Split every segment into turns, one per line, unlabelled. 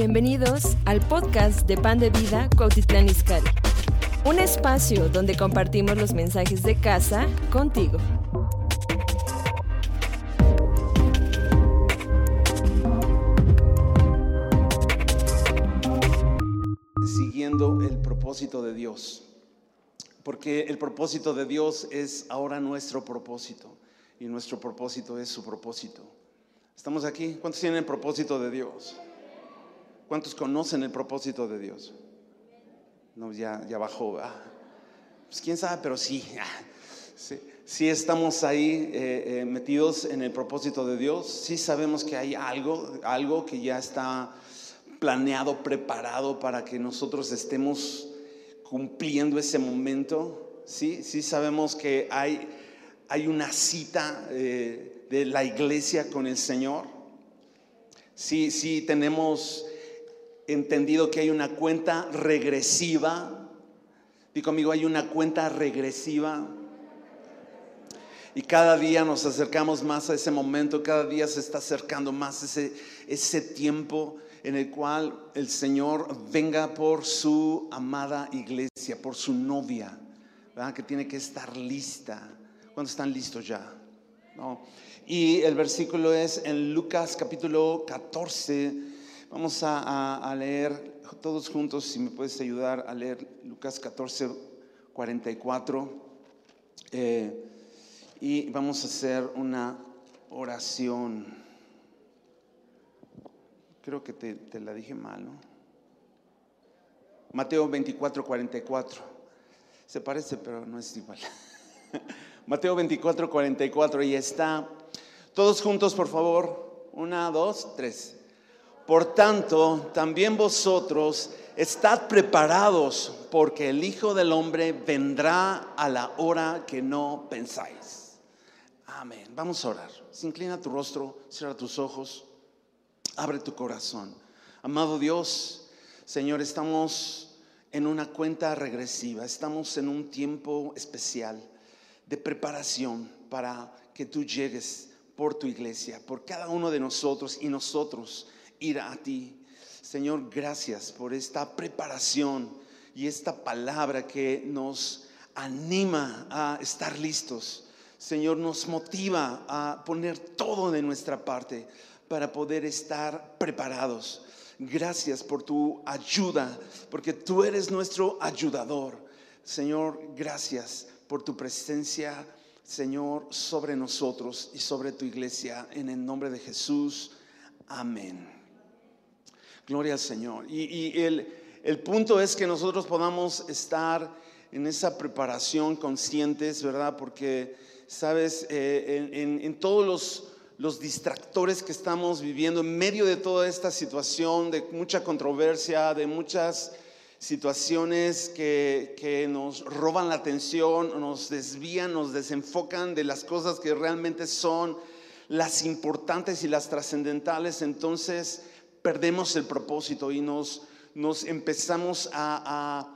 Bienvenidos al podcast de Pan de Vida Cuautitlán Izcalli. Un espacio donde compartimos los mensajes de casa contigo.
Siguiendo el propósito de Dios. Porque el propósito de Dios es ahora nuestro propósito. Y nuestro propósito es su propósito. ¿Estamos aquí? ¿Cuántos tienen el propósito de Dios? ¿Cuántos conocen el propósito de Dios? No, ya, ya bajó. Pues quién sabe, pero sí. Sí, estamos ahí eh, eh, metidos en el propósito de Dios. Sí sabemos que hay algo, algo que ya está planeado, preparado para que nosotros estemos cumpliendo ese momento. Sí, sí sabemos que hay, hay una cita eh, de la iglesia con el Señor. Sí, sí tenemos entendido que hay una cuenta regresiva. Digo conmigo, hay una cuenta regresiva. Y cada día nos acercamos más a ese momento, cada día se está acercando más ese, ese tiempo en el cual el Señor venga por su amada iglesia, por su novia, que tiene que estar lista. ¿Cuándo están listos ya? ¿No? Y el versículo es en Lucas capítulo 14, Vamos a, leer todos juntos, si me puedes ayudar a leer Lucas 14, 44. Eh, y vamos a hacer una oración. Creo que te, la dije mal, ¿no? Mateo 24, 44. Se parece, pero no es igual. Mateo 24, 44. Y está. Todos juntos, por favor. Una, dos, tres. Por tanto, también vosotros estad preparados, porque el Hijo del Hombre vendrá a la hora que no pensáis. Amén. Vamos a orar. Se inclina tu rostro, cierra tus ojos, abre tu corazón. Amado Dios, Señor, estamos en una cuenta regresiva, estamos en un tiempo especial de preparación para que tú llegues por tu iglesia, por cada uno de nosotros y nosotros ir a ti. Señor, gracias por esta preparación y esta palabra que nos anima a estar listos. Señor, nos motiva a poner todo de nuestra parte para poder estar preparados. Gracias por tu ayuda, porque tú eres nuestro ayudador. Señor, gracias por tu presencia, Señor, sobre nosotros y sobre tu iglesia. En el nombre de Jesús. Amén. Gloria al Señor. Y, el, punto es que nosotros podamos estar en esa preparación conscientes, ¿verdad? Porque, sabes, eh, en, todos los, los distractores que estamos viviendo, en medio de toda esta situación, de mucha controversia, de muchas situaciones que, que, nos roban la atención, nos desvían, nos desenfocan de las cosas que realmente son las importantes y las trascendentales. Entonces, perdemos el propósito y nos, nos empezamos a,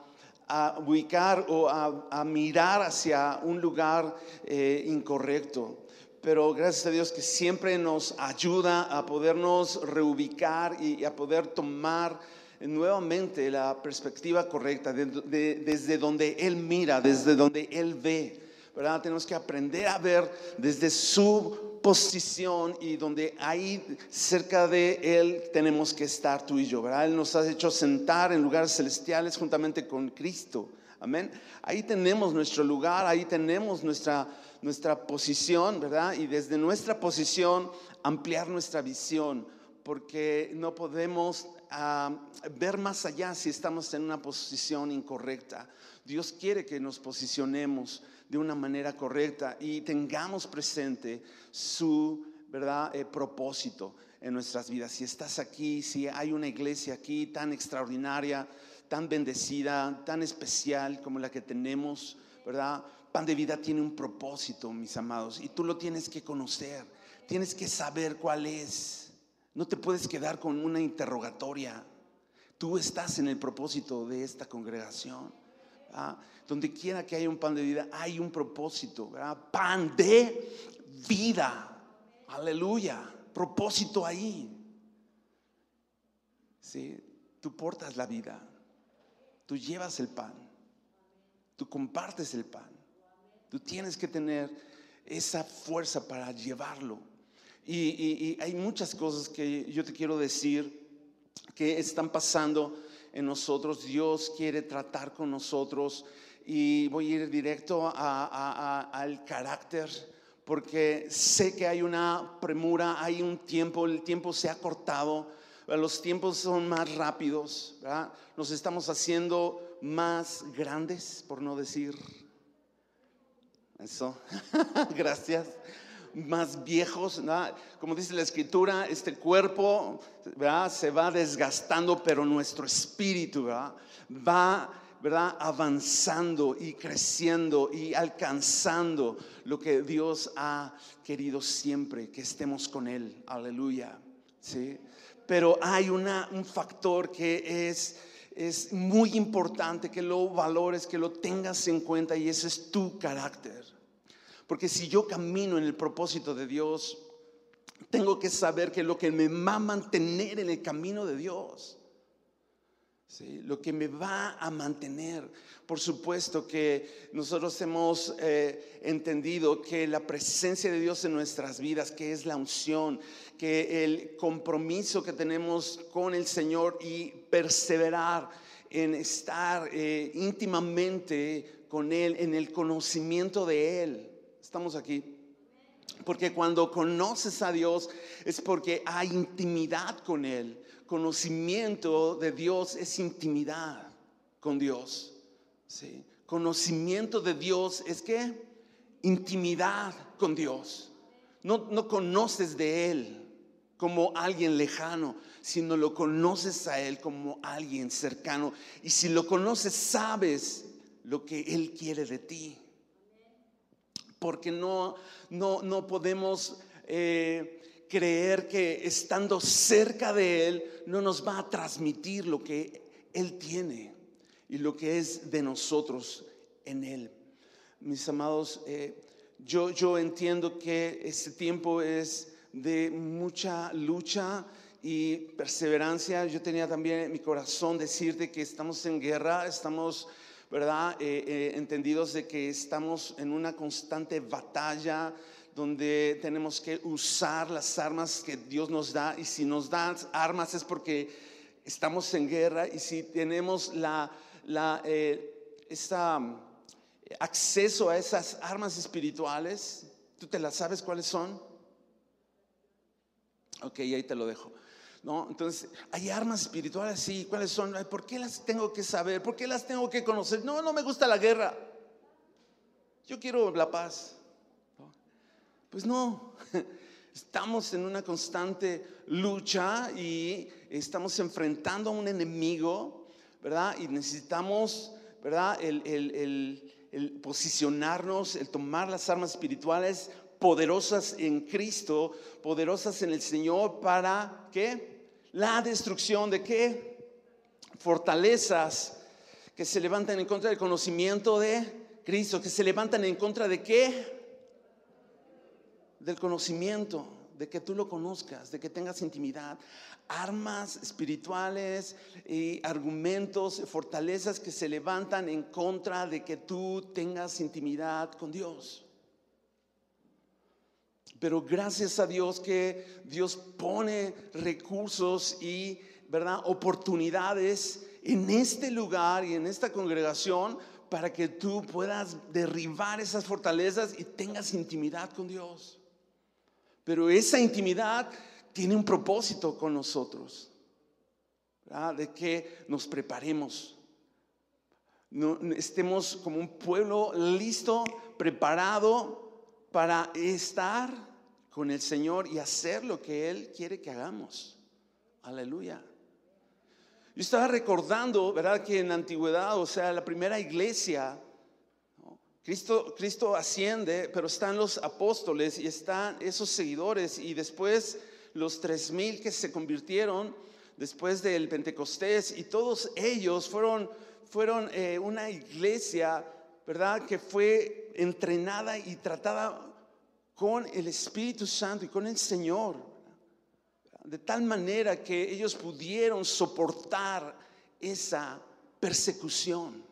ubicar o a, mirar hacia un lugar eh, incorrecto. Pero gracias a Dios que siempre nos ayuda a podernos reubicar y a poder tomar nuevamente la perspectiva correcta desde donde Él mira, desde donde Él ve. ¿verdad? Tenemos que aprender a ver desde su posición y donde ahí cerca de Él tenemos que estar tú y yo, ¿verdad? Él nos ha hecho sentar en lugares celestiales juntamente con Cristo. Amén. Ahí tenemos nuestro lugar, ahí tenemos nuestra, nuestra posición, ¿verdad? Y desde nuestra posición ampliar nuestra visión, porque no podemos ah, ver más allá si estamos en una posición incorrecta. Dios quiere que nos posicionemos de una manera correcta y tengamos presente su verdad eh, propósito en nuestras vidas. Si estás aquí, si hay una iglesia aquí tan extraordinaria, tan bendecida, tan especial como la que tenemos, ¿verdad? Pan de vida tiene un propósito, mis amados, y tú lo tienes que conocer, tienes que saber cuál es. No te puedes quedar con una interrogatoria. Tú estás en el propósito de esta congregación. Donde quiera que haya un pan de vida, hay un propósito, Pan de vida. Aleluya. Propósito ahí. ¿sí? Tú portas la vida, tú llevas el pan, tú compartes el pan, tú tienes que tener esa fuerza para llevarlo. Y, hay muchas cosas que yo te quiero decir que están pasando en nosotros. Dios quiere tratar con nosotros. Y voy a ir directo al carácter porque sé que hay una premura, hay un tiempo, el tiempo se ha cortado, los tiempos son más rápidos, nos estamos haciendo más grandes, por no decir eso, gracias, más viejos, como dice la escritura, este cuerpo se va desgastando, pero nuestro espíritu va ¿verdad? Avanzando y creciendo y alcanzando lo que Dios ha querido siempre, que estemos con Él. Aleluya. ¿Sí? Pero hay una, un factor que es, es muy importante que lo valores, que lo tengas en cuenta y ese es tu carácter. Porque si yo camino en el propósito de Dios, tengo que saber que lo que me va a mantener en el camino de Dios lo que me va a mantener. Por supuesto que nosotros hemos eh, entendido que la presencia de Dios en nuestras vidas, que es la unción, que el compromiso que tenemos con el Señor y perseverar en estar eh, íntimamente con Él, en el conocimiento de Él. Estamos aquí. Porque cuando conoces a Dios es porque hay intimidad con Él conocimiento de Dios es intimidad con Dios. Conocimiento de Dios es que intimidad con Dios. No, no conoces de Él como alguien lejano, sino lo conoces a Él como alguien cercano. Y si lo conoces, sabes lo que Él quiere de ti. Porque no, no, no podemos eh, creer que estando cerca de Él no nos va a transmitir lo que Él tiene y lo que es de nosotros en Él. Mis amados, eh, yo, yo entiendo que este tiempo es de mucha lucha y perseverancia. Yo tenía también en mi corazón decirte que estamos en guerra, estamos, ¿verdad? Eh, eh, entendidos de que estamos en una constante batalla donde tenemos que usar las armas que Dios nos da y si nos da armas es porque estamos en guerra y si tenemos la, la eh, um, acceso a esas armas espirituales, ¿tú te las sabes cuáles son? Ok, ahí te lo dejo. ¿No? Entonces, hay armas espirituales, sí, ¿cuáles son? ¿Por qué las tengo que saber? ¿Por qué las tengo que conocer? No, no me gusta la guerra. Yo quiero la paz. Pues no, estamos en una constante lucha y estamos enfrentando a un enemigo, ¿verdad? Y necesitamos, ¿verdad? El, posicionarnos, el tomar las armas espirituales poderosas en Cristo, poderosas en el Señor para qué? La destrucción de qué? Fortalezas que se levantan en contra del conocimiento de Cristo, que se levantan en contra de qué? del conocimiento, de que tú lo conozcas, de que tengas intimidad, armas espirituales y argumentos, fortalezas que se levantan en contra de que tú tengas intimidad con Dios. Pero gracias a Dios que Dios pone recursos y, ¿verdad?, oportunidades en este lugar y en esta congregación para que tú puedas derribar esas fortalezas y tengas intimidad con Dios. Pero esa intimidad tiene un propósito con nosotros, de que nos preparemos, no, estemos como un pueblo listo, preparado para estar con el Señor y hacer lo que Él quiere que hagamos. Aleluya. Yo estaba recordando, ¿verdad? Que en la antigüedad, o sea, la primera iglesia, Cristo, Cristo asciende, pero están los apóstoles y están esos seguidores y después los tres mil que se convirtieron después del Pentecostés y todos ellos fueron, fueron eh, una iglesia, ¿verdad? Que fue entrenada y tratada con el Espíritu Santo y con el Señor. De tal manera que ellos pudieron soportar esa persecución.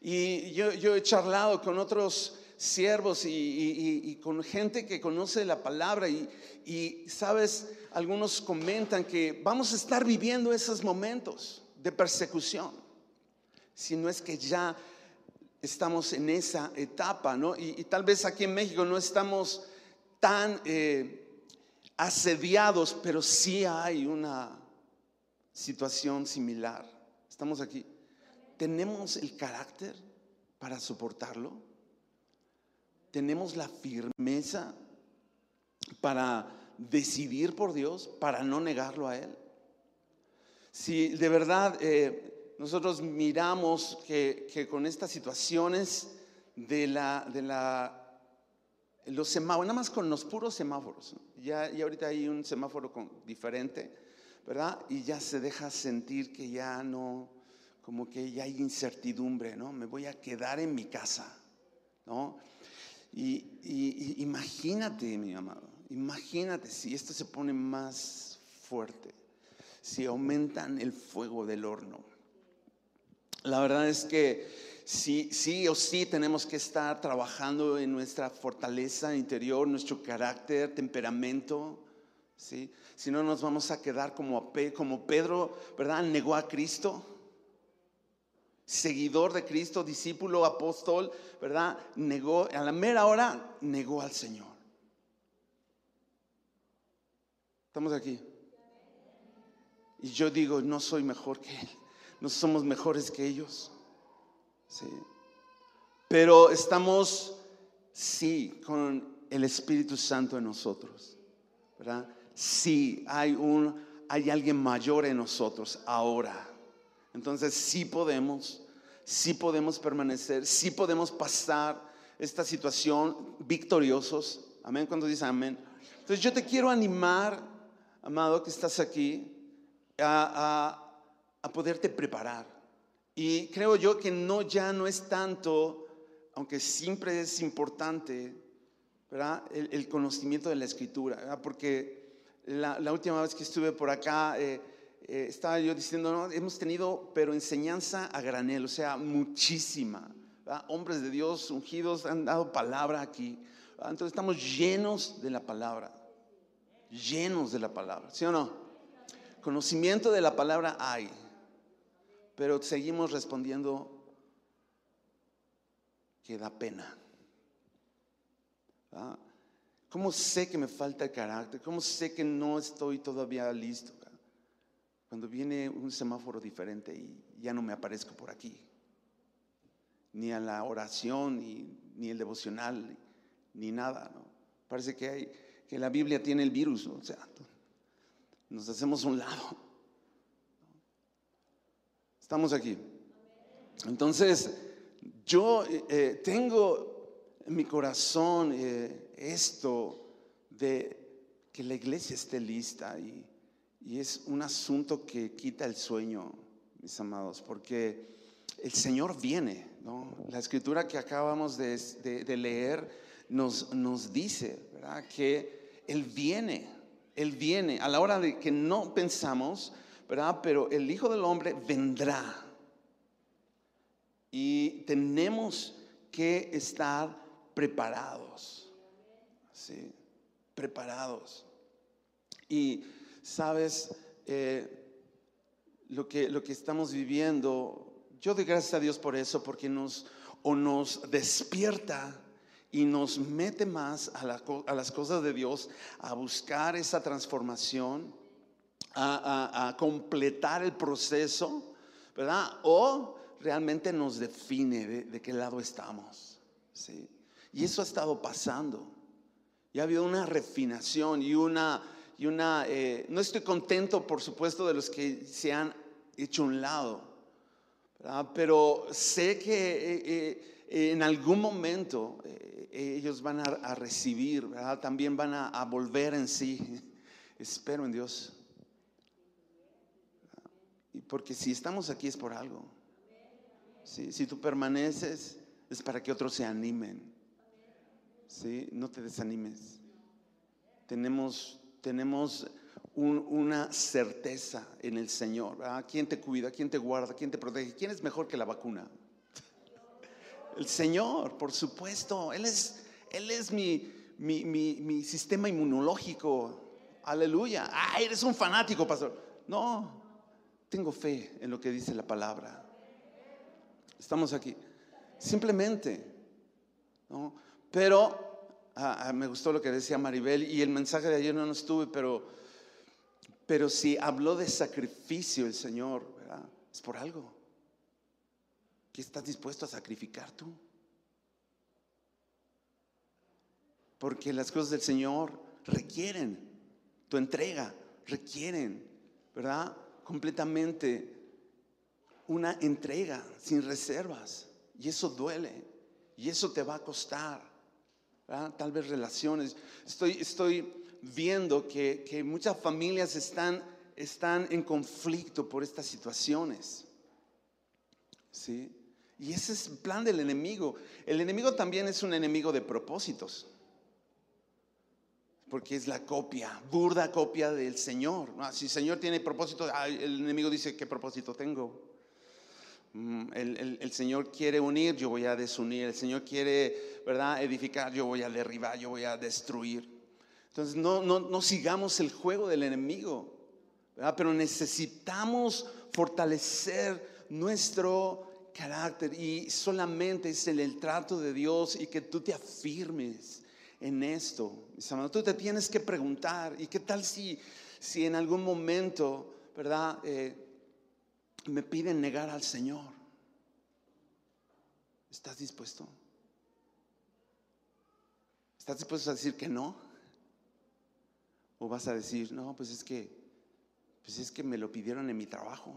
Y yo, he charlado con otros siervos y, con gente que conoce la palabra y, y, sabes, algunos comentan que vamos a estar viviendo esos momentos de persecución, si no es que ya estamos en esa etapa, ¿no? Y, tal vez aquí en México no estamos tan eh, asediados, pero sí hay una situación similar. Estamos aquí. ¿Tenemos el carácter para soportarlo? ¿Tenemos la firmeza para decidir por Dios, para no negarlo a Él? Si de verdad eh, nosotros miramos que, con estas situaciones de la, de la los semáforos, nada más con los puros semáforos, ya, y ahorita hay un semáforo diferente, ¿verdad? Y ya se deja sentir que ya no, como que ya hay incertidumbre, ¿no? Me voy a quedar en mi casa, ¿no? Y imagínate, mi amado, imagínate si esto se pone más fuerte, si aumentan el fuego del horno la verdad es que sí, sí o sí tenemos que estar trabajando en nuestra fortaleza interior, nuestro carácter, temperamento. ¿sí? Si no nos vamos a quedar como, como Pedro, ¿verdad? Negó a Cristo. Seguidor de Cristo, discípulo, apóstol, ¿verdad? Negó, a la mera hora, negó al Señor. Estamos aquí. Y yo digo, no soy mejor que Él no somos mejores que ellos. Sí. Pero estamos, sí, con el Espíritu Santo en nosotros. ¿Verdad? Sí, hay, un, hay alguien mayor en nosotros ahora. Entonces sí podemos, sí podemos permanecer, sí podemos pasar esta situación victoriosos. Amén, cuando dice amén. Entonces yo te quiero animar, amado, que estás aquí, a, a a poderte preparar. Y creo yo que no ya no es tanto, aunque siempre es importante, ¿verdad? El, conocimiento de la escritura, porque la, última vez que estuve por acá, eh, eh, estaba yo diciendo, ¿no? hemos tenido, pero enseñanza a granel, o sea, muchísima. Hombres de Dios ungidos han dado palabra aquí. Entonces estamos llenos de la palabra, llenos de la palabra, ¿sí o no? Conocimiento de la palabra hay pero seguimos respondiendo que da pena. ¿Ah? ¿Cómo sé que me falta el carácter? ¿Cómo sé que no estoy todavía listo? Cuando viene un semáforo diferente y ya no me aparezco por aquí. Ni a la oración, ni, el devocional, ni nada. ¿no? Parece que, hay, que la Biblia tiene el virus. O sea, nos hacemos un lado. Estamos aquí. Entonces, yo eh, tengo en mi corazón eh, esto de que la iglesia esté lista y, es un asunto que quita el sueño, mis amados, porque el Señor viene, La escritura que acabamos de, leer nos, nos dice, ¿verdad? Que Él viene, Él viene a la hora de que no pensamos, Pero el Hijo del Hombre vendrá. Y tenemos que estar preparados. ¿Sí? Preparados. Y, ¿sabes? Eh, lo, que, lo que estamos viviendo, yo doy gracias a Dios por eso, porque nos, o nos despierta y nos mete más a, a las cosas de Dios, a buscar esa transformación a, completar el proceso, ¿verdad? O realmente nos define de, qué lado estamos. ¿sí? Y eso ha estado pasando. Y ha habido una refinación y una, y una eh, no estoy contento, por supuesto, de los que se han hecho un lado, ¿verdad? pero sé que eh, eh, en algún momento ellos van a, recibir, ¿verdad? también van a, a volver en sí. Espero en Dios. Porque si estamos aquí es por algo. Si tú permaneces es para que otros se animen. ¿Sí? No te desanimes. Tenemos tenemos una certeza en el Señor. ¿Quién te cuida? ¿Quién te guarda? ¿Quién te protege? ¿Quién es mejor que la vacuna? El Señor, por supuesto. Él es, él es mi, mi, mi, sistema inmunológico. Aleluya. Ah, eres un fanático, pastor. No, tengo fe en lo que dice la palabra. Estamos aquí. Simplemente. ¿no? Pero ah, ah, me gustó lo que decía Maribel y el mensaje de ayer no estuve, pero, pero si habló de sacrificio el Señor, es por algo. ¿Qué estás dispuesto a sacrificar tú? Porque las cosas del Señor requieren tu entrega, requieren, ¿verdad? Completamente una entrega sin reservas. Y eso duele. Y eso te va a costar. Tal vez relaciones. Estoy, estoy viendo que, que muchas familias están, están en conflicto por estas situaciones. ¿Sí? Y ese es el plan del enemigo. El enemigo también es un enemigo de propósitos. Porque es la copia, burda copia del Señor. Si el Señor tiene propósito, el enemigo dice, ¿qué propósito tengo? Mm, el, Señor quiere unir, yo voy a desunir. El Señor quiere, ¿verdad?, edificar, yo voy a derribar, yo voy a destruir. Entonces, no, no, no sigamos el juego del enemigo, ¿verdad? Pero necesitamos fortalecer nuestro carácter y solamente es el trato de Dios y que tú te afirmes en esto. Mis hermanos, tú te tienes que preguntar, ¿y qué tal si, si en algún momento, verdad, eh, me piden negar al Señor? ¿Estás dispuesto? ¿Estás dispuesto a decir que no? ¿O vas a decir, no, pues es que, pues es que me lo pidieron en mi trabajo,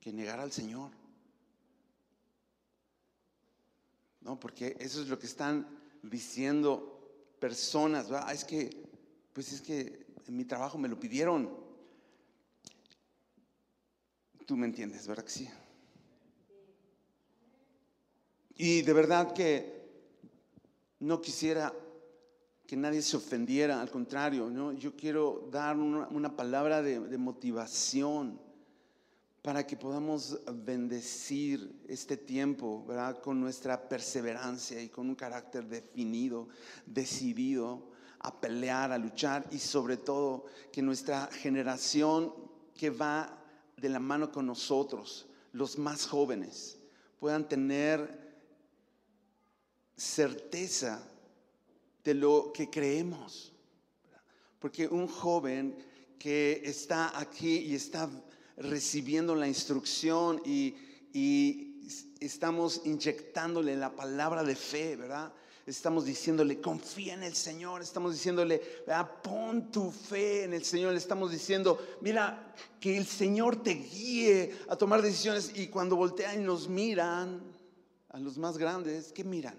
que negar al Señor? No, porque eso es lo que están diciendo personas, ¿verdad? Es que, pues es que en mi trabajo me lo pidieron. Tú me entiendes, ¿verdad que sí? Y de verdad que no quisiera que nadie se ofendiera, al contrario, ¿no? yo quiero dar una, palabra de, de motivación para que podamos bendecir este tiempo, ¿verdad? Con nuestra perseverancia y con un carácter definido, decidido a pelear, a luchar y sobre todo que nuestra generación que va de la mano con nosotros, los más jóvenes, puedan tener certeza de lo que creemos. Porque un joven que está aquí y está recibiendo la instrucción y, estamos inyectándole la palabra de fe, ¿verdad? Estamos diciéndole, confía en el Señor, estamos diciéndole, pon tu fe en el Señor, le estamos diciendo, mira, que el Señor te guíe a tomar decisiones y cuando voltean y nos miran, a los más grandes, ¿qué miran?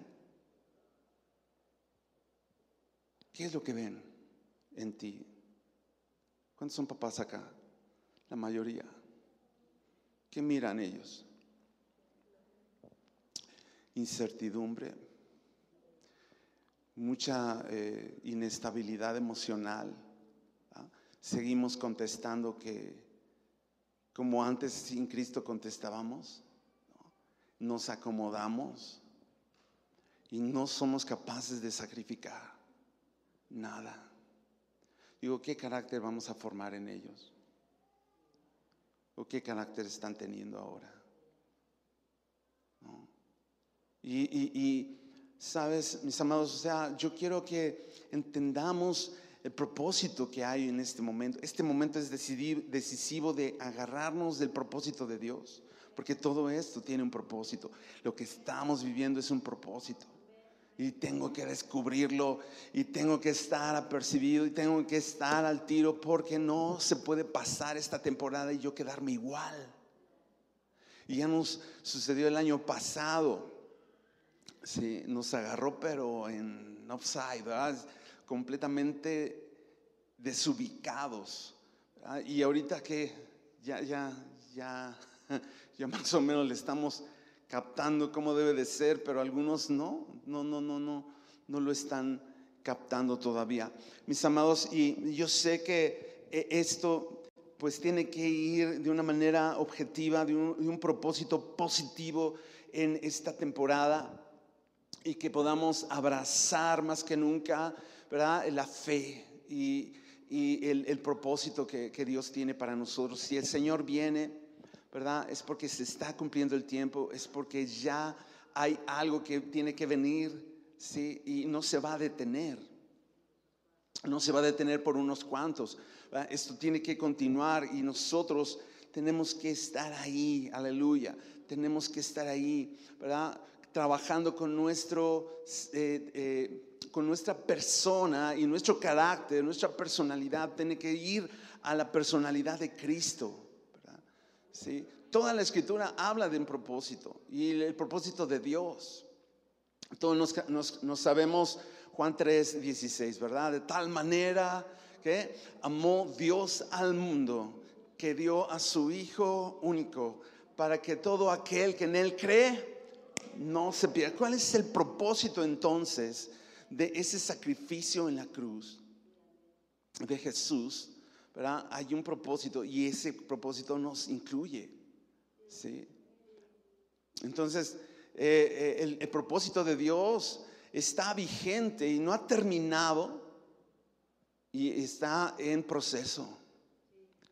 ¿Qué es lo que ven en ti? ¿Cuántos son papás acá? La mayoría. ¿Qué miran ellos? Incertidumbre, mucha eh, inestabilidad emocional. ¿ah? Seguimos contestando que como antes sin Cristo contestábamos, nos acomodamos y no somos capaces de sacrificar nada. Digo, ¿qué carácter vamos a formar en ellos? ¿O qué carácter están teniendo ahora? Y, sabes, mis amados, o sea, yo quiero que entendamos el propósito que hay en este momento. Este momento es decidir, decisivo de agarrarnos del propósito de Dios, porque todo esto tiene un propósito. Lo que estamos viviendo es un propósito y tengo que descubrirlo y tengo que estar apercibido y tengo que estar al tiro porque no se puede pasar esta temporada y yo quedarme igual. Y ya nos sucedió el año pasado. Sí, nos agarró pero en offside, ¿verdad? completamente desubicados. Y ahorita que ya, ya, ya, ya más o menos le estamos captando cómo debe de ser, pero algunos no, no, no, no, no, no lo están captando todavía. Mis amados, y yo sé que eh, esto pues tiene que ir de una manera objetiva, de un, propósito positivo en esta temporada y que podamos abrazar más que nunca, ¿verdad? La fe y, el, propósito que, que Dios tiene para nosotros. Si el Señor viene, ¿verdad? Es porque se está cumpliendo el tiempo, es porque ya hay algo que tiene que venir, ¿sí? Y no se va a detener. No se va a detener por unos cuantos. Esto tiene que continuar y nosotros tenemos que estar ahí, aleluya. Tenemos que estar ahí, ¿verdad? Trabajando con, nuestro, eh, eh, con nuestra persona y nuestro carácter, nuestra personalidad. Tiene que ir a la personalidad de Cristo. ¿Sí? Toda la escritura habla de un propósito y el propósito de Dios. Todos nos, sabemos Juan 3, 16, ¿verdad? De tal manera que amó Dios al mundo que dio a su Hijo único para que todo aquel que en Él cree no se pierda. ¿Cuál es el propósito entonces de ese sacrificio en la cruz de Jesús? ¿Verdad? Hay un propósito y ese propósito nos incluye. ¿sí? Entonces, eh, eh, el, propósito de Dios está vigente y no ha terminado y está en proceso.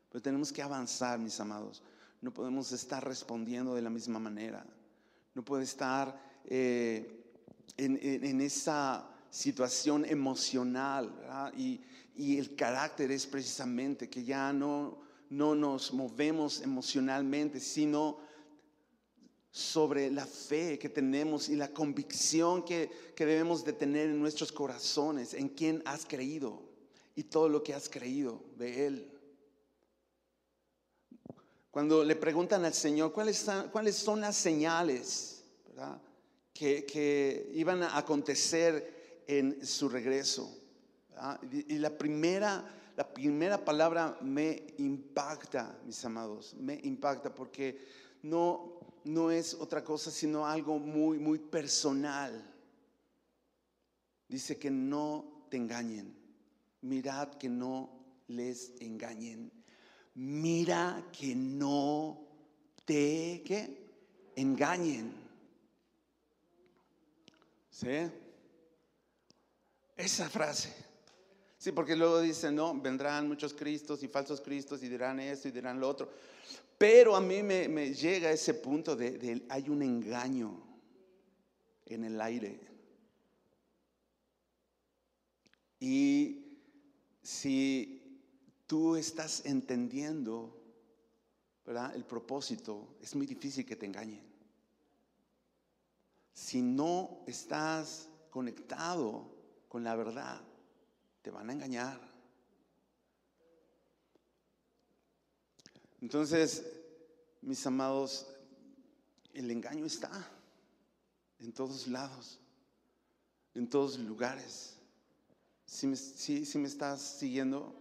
Pero tenemos que avanzar, mis amados. No podemos estar respondiendo de la misma manera. No puede estar eh, en, esa situación emocional. Y, y, el carácter es precisamente que ya no, no nos movemos emocionalmente, sino sobre la fe que tenemos y la convicción que, debemos de tener en nuestros corazones, en quién has creído y todo lo que has creído de Él. Cuando le preguntan al Señor cuáles, cuáles son las señales que, iban a acontecer en su regreso. Y, la primera, la primera palabra me impacta, mis amados, me impacta porque no, no es otra cosa sino algo muy, muy personal. Dice que no te engañen. Mirad que no les engañen. Mira que no te engañen. ¿Sí? Esa frase. Sí, porque luego dicen, no, vendrán muchos cristos y falsos cristos y dirán esto y dirán lo otro. Pero a mí me, llega ese punto de, hay un engaño en el aire. Y si tú estás entendiendo el propósito, es muy difícil que te engañen. Si no estás conectado con la verdad, te van a engañar. Entonces, mis amados, el engaño está en todos lados, en todos lugares. Si me, estás siguiendo,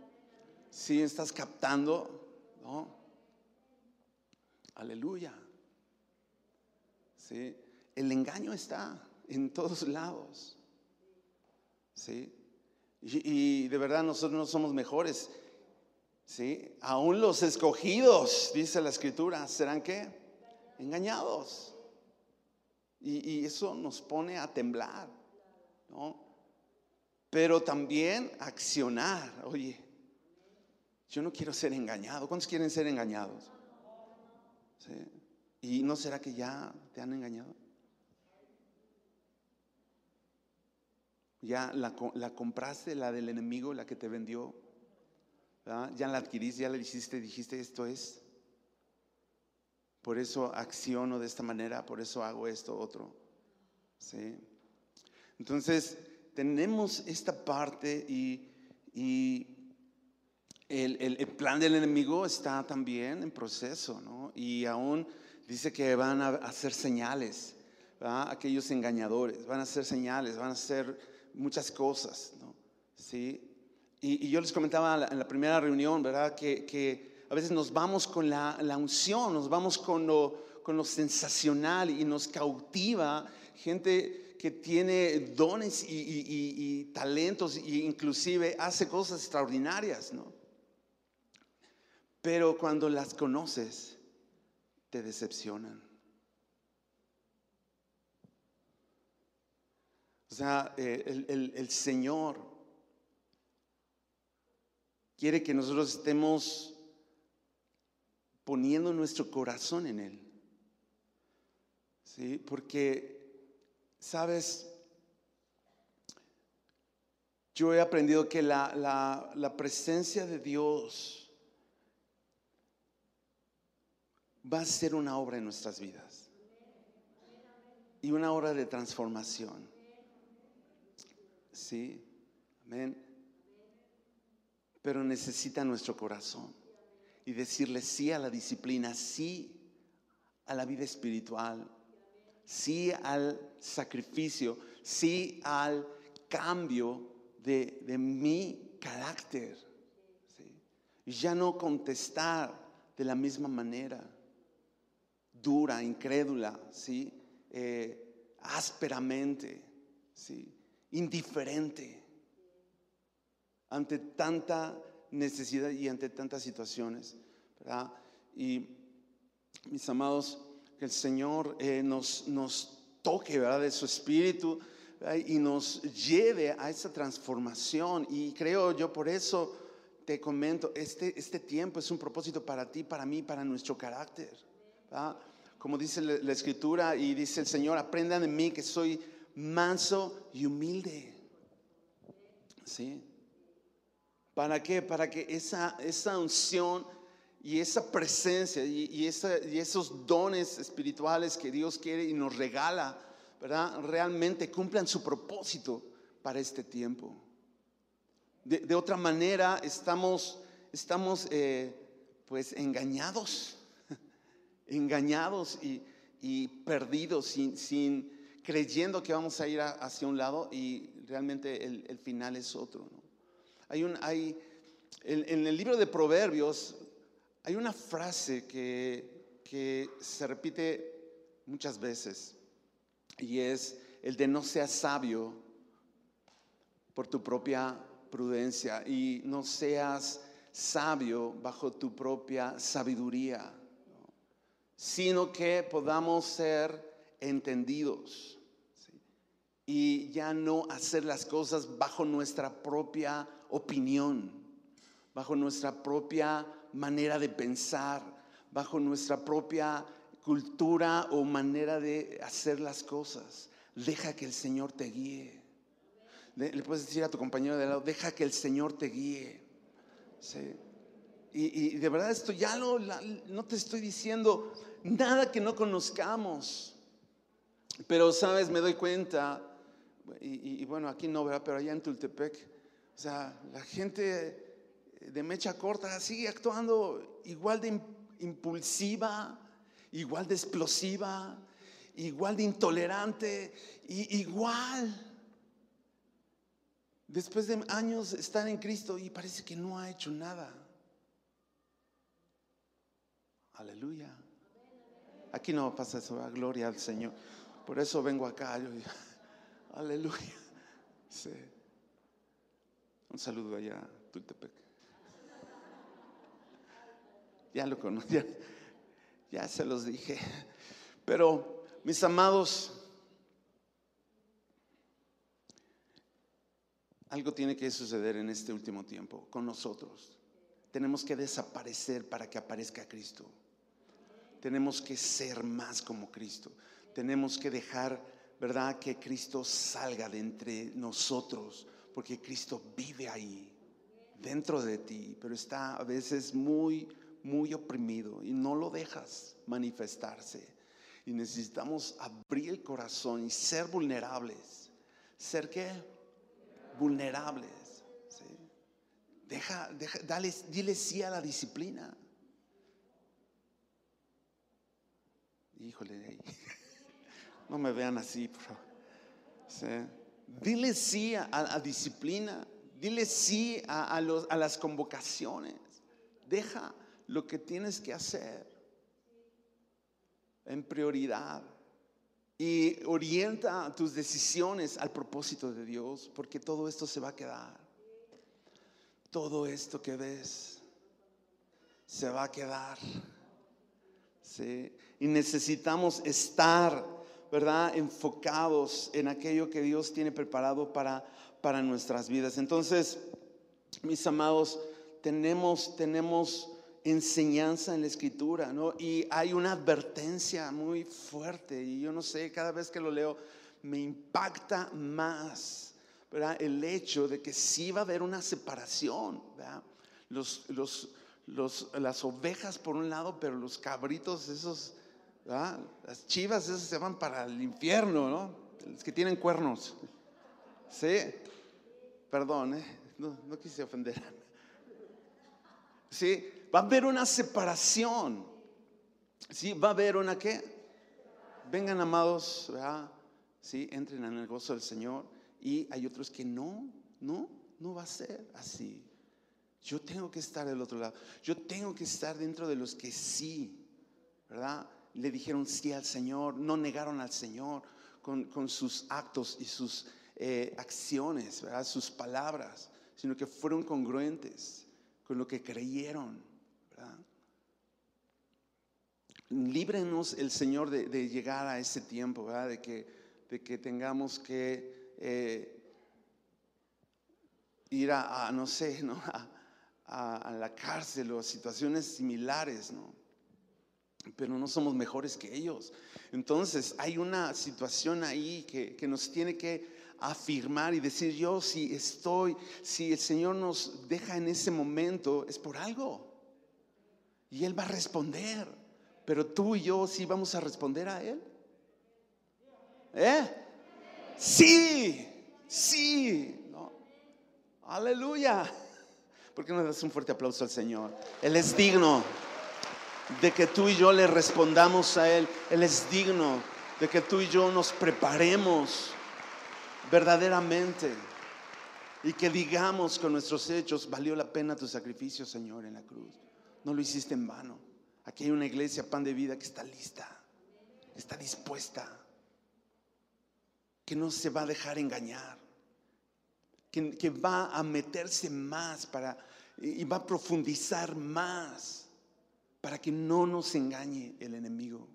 si me estás captando, ¿no? Aleluya. ¿Sí? El engaño está en todos lados. ¿Sí? Y, de verdad nosotros no somos mejores. ¿Sí? Aún los escogidos, dice la escritura, serán qué? Engañados. Y, eso nos pone a temblar, ¿no? Pero también accionar. Oye, yo no quiero ser engañado. ¿Cuántos quieren ser engañados? ¿Y no será que ya te han engañado? ¿Ya la, la compraste, la del enemigo, la que te vendió? Ya la adquiriste, ya la hiciste, dijiste esto es. Por eso acciono de esta manera, por eso hago esto, otro. ¿Sí? Entonces, tenemos esta parte y, el, plan del enemigo está también en proceso, ¿no? Y aún dice que van a hacer señales, aquellos engañadores, van a hacer señales, van a hacer muchas cosas, ¿no? ¿Sí? Y, yo les comentaba en la primera reunión, ¿verdad? Que, a veces nos vamos con la, unción, nos vamos con lo, con lo sensacional y nos cautiva gente que tiene dones y, y talentos e inclusive hace cosas extraordinarias, ¿no? Pero cuando las conoces, te decepcionan. O sea, eh, el, Señor quiere que nosotros estemos poniendo nuestro corazón en Él. ¿Sí? Porque, ¿sabes? Yo he aprendido que la, la presencia de Dios va a ser una obra en nuestras vidas. Y una obra de transformación. Sí, amén. Pero necesita nuestro corazón. Y decirle sí a la disciplina, sí a la vida espiritual, sí al sacrificio, sí al cambio de, mi carácter. Y ya no contestar de la misma manera dura, incrédula, ¿sí? Eh, ásperamente, ¿sí? Indiferente ante tanta necesidad y ante tantas situaciones. Y mis amados, que el Señor eh, nos, nos toque ¿verdad? de su espíritu y nos lleve a esa transformación. Y creo yo por eso te comento, este, este tiempo es un propósito para ti, para mí, para nuestro carácter. ¿verdad? como dice la, escritura y dice el Señor, aprendan de mí que soy manso y humilde. ¿Sí? ¿Para qué? Para que esa, esa unción y esa presencia y, y, esos dones espirituales que Dios quiere y nos regala, ¿verdad? Realmente cumplan su propósito para este tiempo. De, otra manera, estamos, estamos eh, pues engañados engañados y, perdidos, sin, creyendo que vamos a ir hacia un lado y realmente el, final es otro. Hay un, hay, en, el libro de Proverbios hay una frase que, que se repite muchas veces y es el de no seas sabio por tu propia prudencia y no seas sabio bajo tu propia sabiduría sino que podamos ser entendidos y ya no hacer las cosas bajo nuestra propia opinión, bajo nuestra propia manera de pensar, bajo nuestra propia cultura o manera de hacer las cosas. Deja que el Señor te guíe. Le puedes decir a tu compañero de lado, deja que el Señor te guíe. Y, de verdad esto ya no te estoy diciendo nada que no conozcamos. Pero, sabes, me doy cuenta, y, bueno, aquí no, ¿verdad? Pero allá en Tultepec, o sea, la gente de mecha corta sigue actuando igual de impulsiva, igual de explosiva, igual de intolerante, y, igual. Después de años estar en Cristo y parece que no ha hecho nada. Aleluya. Aquí no pasa eso, gloria al Señor. Por eso vengo acá. aleluya. Un saludo allá, Tultepec. Ya lo conozco, ya se los dije. Pero, mis amados, algo tiene que suceder en este último tiempo con nosotros. Tenemos que desaparecer para que aparezca Cristo tenemos que ser más como Cristo. Tenemos que dejar, ¿verdad? Que Cristo salga de entre nosotros, porque Cristo vive ahí, dentro de ti, pero está a veces muy, muy oprimido y no lo dejas manifestarse. Y necesitamos abrir el corazón y ser vulnerables. ¿Ser qué? Vulnerables. Deja, deja, dale, dile sí a la disciplina. Híjole, no me vean así, por favor. Dile sí a, disciplina, dile sí a, a las convocaciones. Deja lo que tienes que hacer en prioridad. y orienta tus decisiones al propósito de Dios, porque todo esto se va a quedar. Todo esto que ves se va a quedar. ¿sí? Y necesitamos estar, ¿verdad? Enfocados en aquello que Dios tiene preparado para, para nuestras vidas. Entonces, mis amados, tenemos, tenemos enseñanza en la escritura, ¿no? Y hay una advertencia muy fuerte, y yo no sé, cada vez que lo leo me impacta más, ¿verdad? El hecho de que sí va a haber una separación, ¿verdad? Los, los, los, las ovejas por un lado, pero los cabritos, esos, Las chivas, esas se van para el infierno, ¿no? Los que tienen cuernos. Sí, perdón, ¿eh? no, no quise ofender. Sí, va a haber una separación. Sí, va a haber una qué? Vengan amados, ¿verdad? Sí, entren en el gozo del Señor. Y hay otros que no, no, no va a ser así. Yo tengo que estar del otro lado. Yo tengo que estar dentro de los que sí, ¿verdad? Le dijeron sí al Señor, no negaron al Señor con, con sus actos y sus eh, acciones. Sus palabras, sino que fueron congruentes con lo que creyeron. ¿verdad? Líbrenos el Señor de, de, llegar a ese tiempo, ¿verdad? De que, de que tengamos que eh, ir a, a, no sé, ¿no? A, a, a, la cárcel o a situaciones similares, ¿no? Pero no somos mejores que ellos. Entonces hay una situación ahí que, que nos tiene que afirmar y decir yo si estoy, si el Señor nos deja en ese momento, es por algo. Y Él va a responder. Pero tú y yo sí vamos a responder a Él. ¿Eh? Sí, sí. Aleluya. ¿Por qué no das un fuerte aplauso al Señor? Él es digno de que tú y yo le respondamos a Él. Él es digno de que tú y yo nos preparemos verdaderamente y que digamos con nuestros hechos, valió la pena tu sacrificio, Señor, en la cruz. No lo hiciste en vano. Aquí hay una iglesia, pan de vida, que está lista, está dispuesta, que no se va a dejar engañar, que, que va a meterse más para, y va a profundizar más para que no nos engañe el enemigo.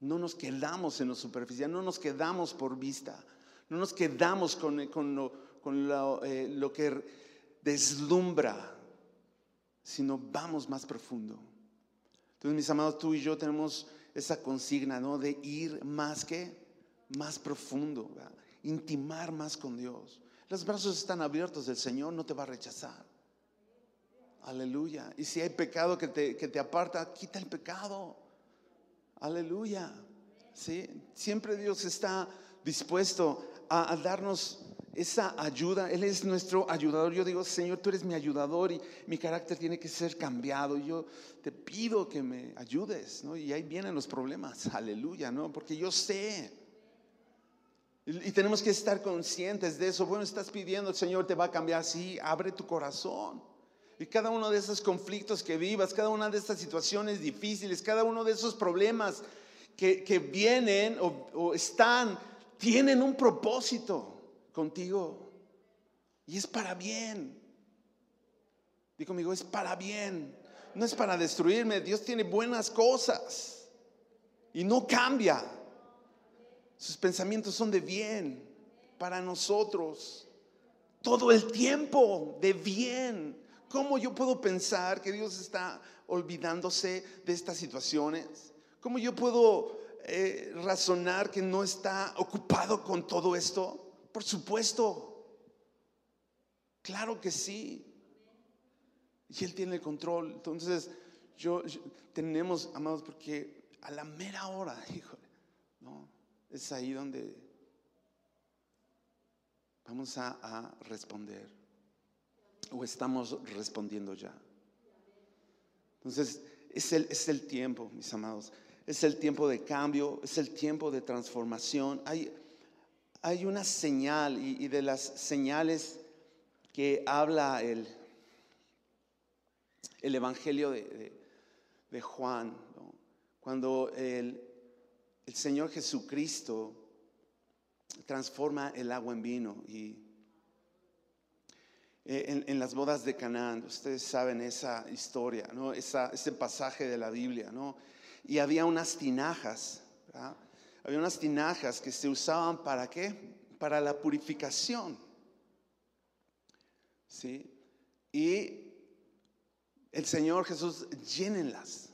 No nos quedamos en lo superficial, no nos quedamos por vista, no nos quedamos con, con, lo, con lo, eh, que deslumbra, sino vamos más profundo. Entonces, mis amados, tú y yo tenemos esa consigna, ¿no? De ir más que, más profundo, intimar más con Dios. Los brazos están abiertos, el Señor no te va a rechazar. Aleluya. Y si hay pecado que te, que te aparta, quita el pecado. Aleluya. ¿Sí? Siempre Dios está dispuesto a, darnos esa ayuda. Él es nuestro ayudador. Yo digo, Señor, tú eres mi ayudador y mi carácter tiene que ser cambiado. Yo te pido que me ayudes, ¿no? Y ahí vienen los problemas. Aleluya, ¿no? Porque yo sé. Y, y tenemos que estar conscientes de eso. Bueno, estás pidiendo, el Señor te va a cambiar. Sí, abre tu corazón. Y cada uno de esos conflictos que vivas, cada una de estas situaciones difíciles, cada uno de esos problemas que, que vienen o, o están tienen un propósito contigo. Y es para bien. Digo conmigo, es para bien. No es para destruirme. Dios tiene buenas cosas. Y no cambia. Sus pensamientos son de bien para nosotros. Todo el tiempo de bien. ¿Cómo yo puedo pensar que Dios está olvidándose de estas situaciones? ¿Cómo yo puedo eh, razonar que no está ocupado con todo esto? Por supuesto. Claro que sí. Y Él tiene el control. Entonces, yo, tenemos, amados, porque a la mera hora, híjole, ¿no? Es ahí donde vamos a responder. O estamos respondiendo ya. Entonces, es el, es el tiempo, mis amados es el tiempo de cambio, es el tiempo de transformación. Hay, hay una señal y, de las señales que habla el, el Evangelio de, de, Juan, cuando el, el Señor Jesucristo transforma el agua en vino y eh, en, las bodas de Canaán, ustedes saben esa historia, ¿no? ese pasaje de la Biblia, ¿no? Y había unas tinajas, había unas tinajas que se usaban para qué? Para la purificación. ¿Sí? Y el Señor Jesús, llénenlas.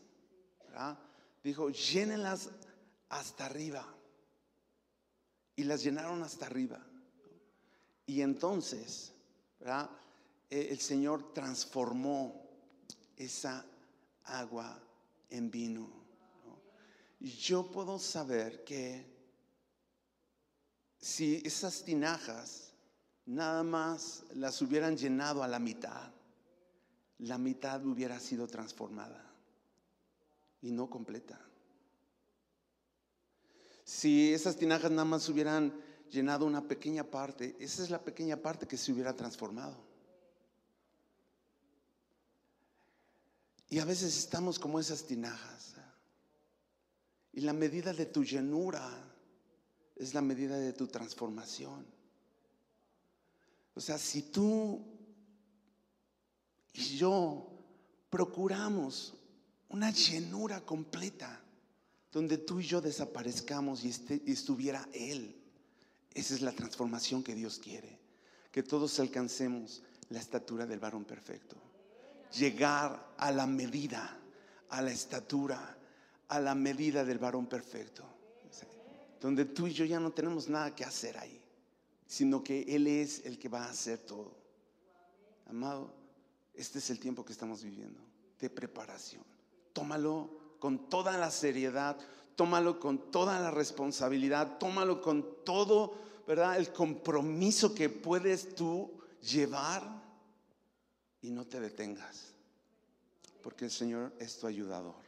Dijo, llénenlas hasta arriba. Y las llenaron hasta arriba. Y entonces, ¿verdad? Eh, el Señor transformó esa agua en vino. Yo puedo saber que si esas tinajas nada más las hubieran llenado a la mitad, la mitad hubiera sido transformada y no completa. Si esas tinajas nada más hubieran llenado una pequeña parte, esa es la pequeña parte que se hubiera transformado. Y a veces estamos como esas tinajas. Y la medida de tu llenura es la medida de tu transformación. O sea, si tú y yo procuramos una llenura completa, donde tú y yo desaparezcamos y, este, y estuviera Él, esa es la transformación que Dios quiere, que todos alcancemos la estatura del varón perfecto llegar a la medida, a la estatura, a la medida del varón perfecto. Donde tú y yo ya no tenemos nada que hacer ahí, sino que Él es el que va a hacer todo. Amado, este es el tiempo que estamos viviendo de preparación. Tómalo con toda la seriedad, tómalo con toda la responsabilidad, tómalo con todo, ¿verdad? El compromiso que puedes tú llevar y no te detengas, porque el Señor es tu ayudador.